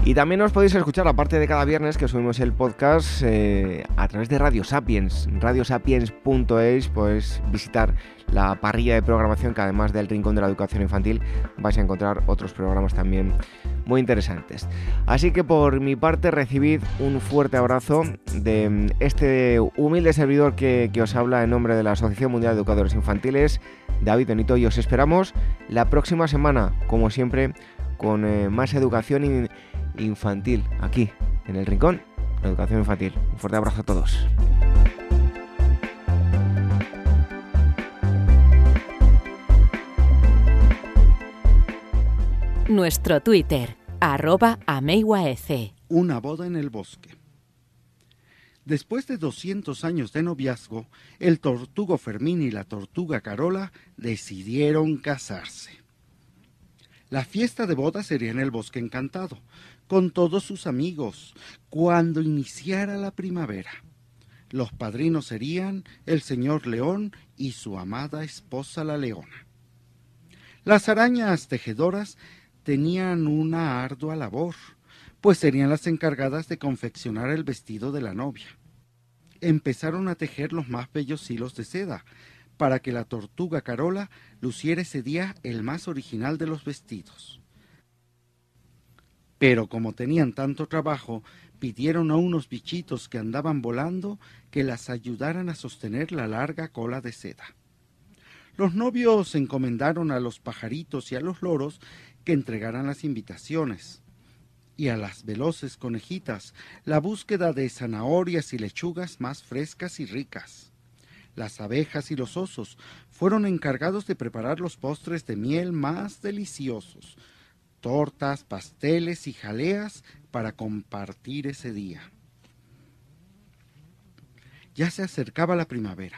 Y también os podéis escuchar, aparte de cada viernes que subimos el podcast, eh, a través de Radio Sapiens, radiosapiens.es, pues visitar la parrilla de programación que además del Rincón de la Educación Infantil vais a encontrar otros programas también muy interesantes. Así que por mi parte recibid un fuerte abrazo de este humilde servidor que, que os habla en nombre de la Asociación Mundial de Educadores Infantiles, David Benito, y os esperamos la próxima semana, como siempre, con eh, más educación infantil aquí, en el Rincón la educación infantil. Un fuerte abrazo a todos. Nuestro Twitter, arroba Una boda en el bosque. Después de 200 años de noviazgo, el tortugo Fermín y la tortuga Carola decidieron casarse. La fiesta de boda sería en el bosque encantado, con todos sus amigos, cuando iniciara la primavera. Los padrinos serían el señor león y su amada esposa la leona. Las arañas tejedoras tenían una ardua labor, pues serían las encargadas de confeccionar el vestido de la novia. Empezaron a tejer los más bellos hilos de seda, para que la tortuga Carola luciera ese día el más original de los vestidos. Pero como tenían tanto trabajo, pidieron a unos bichitos que andaban volando que las ayudaran a sostener la larga cola de seda. Los novios encomendaron a los pajaritos y a los loros que entregaran las invitaciones, y a las veloces conejitas la búsqueda de zanahorias y lechugas más frescas y ricas. Las abejas y los osos fueron encargados de preparar los postres de miel más deliciosos, tortas, pasteles y jaleas para compartir ese día. Ya se acercaba la primavera.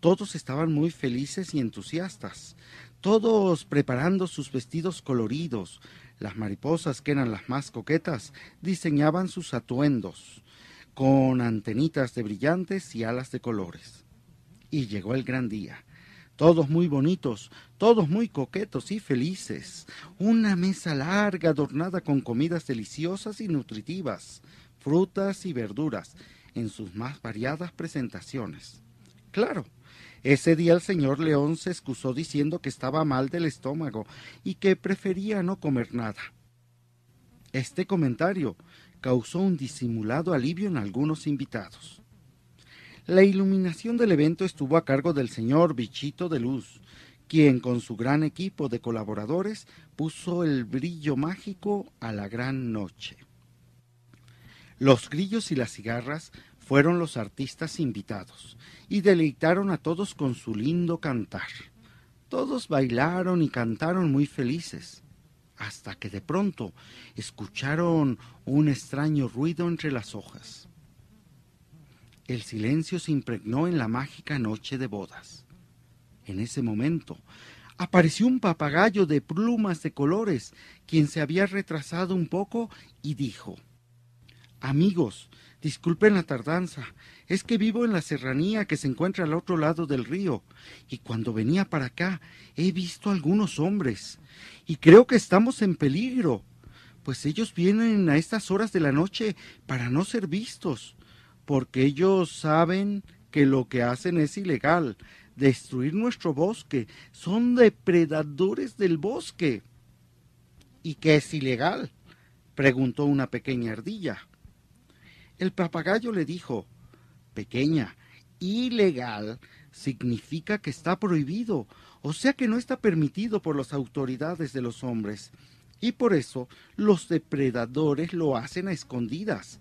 Todos estaban muy felices y entusiastas todos preparando sus vestidos coloridos. Las mariposas, que eran las más coquetas, diseñaban sus atuendos con antenitas de brillantes y alas de colores. Y llegó el gran día. Todos muy bonitos, todos muy coquetos y felices. Una mesa larga adornada con comidas deliciosas y nutritivas, frutas y verduras, en sus más variadas presentaciones. Claro, ese día el señor León se excusó diciendo que estaba mal del estómago y que prefería no comer nada. Este comentario causó un disimulado alivio en algunos invitados. La iluminación del evento estuvo a cargo del señor Bichito de Luz, quien con su gran equipo de colaboradores puso el brillo mágico a la gran noche. Los grillos y las cigarras fueron los artistas invitados y deleitaron a todos con su lindo cantar. Todos bailaron y cantaron muy felices, hasta que de pronto escucharon un extraño ruido entre las hojas. El silencio se impregnó en la mágica noche de bodas. En ese momento apareció un papagayo de plumas de colores, quien se había retrasado un poco y dijo Amigos, Disculpen la tardanza, es que vivo en la serranía que se encuentra al otro lado del río, y cuando venía para acá he visto algunos hombres, y creo que estamos en peligro, pues ellos vienen a estas horas de la noche para no ser vistos, porque ellos saben que lo que hacen es ilegal, destruir nuestro bosque, son depredadores del bosque. ¿Y qué es ilegal? preguntó una pequeña ardilla. El papagayo le dijo, Pequeña, ilegal significa que está prohibido, o sea que no está permitido por las autoridades de los hombres, y por eso los depredadores lo hacen a escondidas.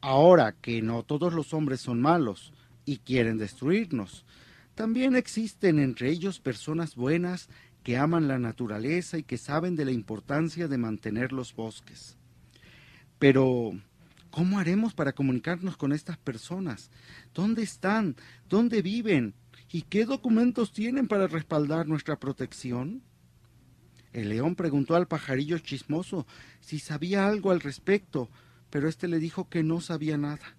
Ahora que no todos los hombres son malos y quieren destruirnos, también existen entre ellos personas buenas que aman la naturaleza y que saben de la importancia de mantener los bosques. Pero ¿Cómo haremos para comunicarnos con estas personas? ¿Dónde están? ¿Dónde viven? ¿Y qué documentos tienen para respaldar nuestra protección? El león preguntó al pajarillo chismoso si sabía algo al respecto, pero éste le dijo que no sabía nada.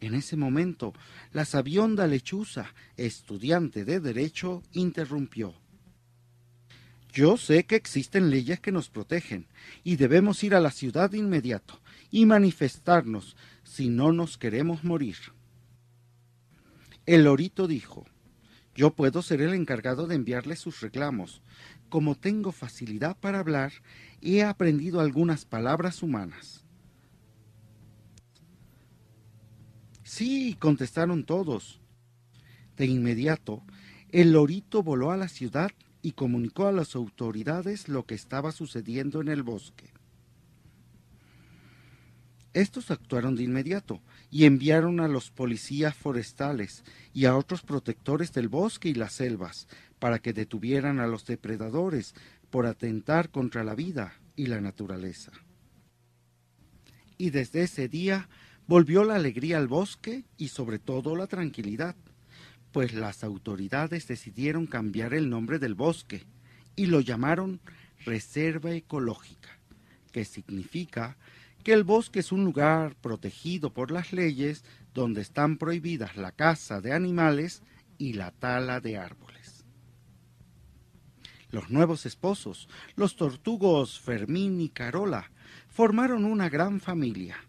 En ese momento, la sabionda lechuza, estudiante de Derecho, interrumpió. Yo sé que existen leyes que nos protegen y debemos ir a la ciudad de inmediato y manifestarnos si no nos queremos morir. El lorito dijo, yo puedo ser el encargado de enviarle sus reclamos. Como tengo facilidad para hablar, he aprendido algunas palabras humanas. Sí, contestaron todos. De inmediato, el lorito voló a la ciudad y comunicó a las autoridades lo que estaba sucediendo en el bosque. Estos actuaron de inmediato y enviaron a los policías forestales y a otros protectores del bosque y las selvas para que detuvieran a los depredadores por atentar contra la vida y la naturaleza. Y desde ese día volvió la alegría al bosque y sobre todo la tranquilidad, pues las autoridades decidieron cambiar el nombre del bosque y lo llamaron Reserva Ecológica, que significa que el bosque es un lugar protegido por las leyes donde están prohibidas la caza de animales y la tala de árboles. Los nuevos esposos, los tortugos Fermín y Carola, formaron una gran familia.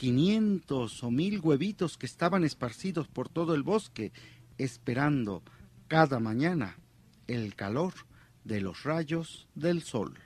Quinientos o mil huevitos que estaban esparcidos por todo el bosque, esperando cada mañana el calor de los rayos del sol.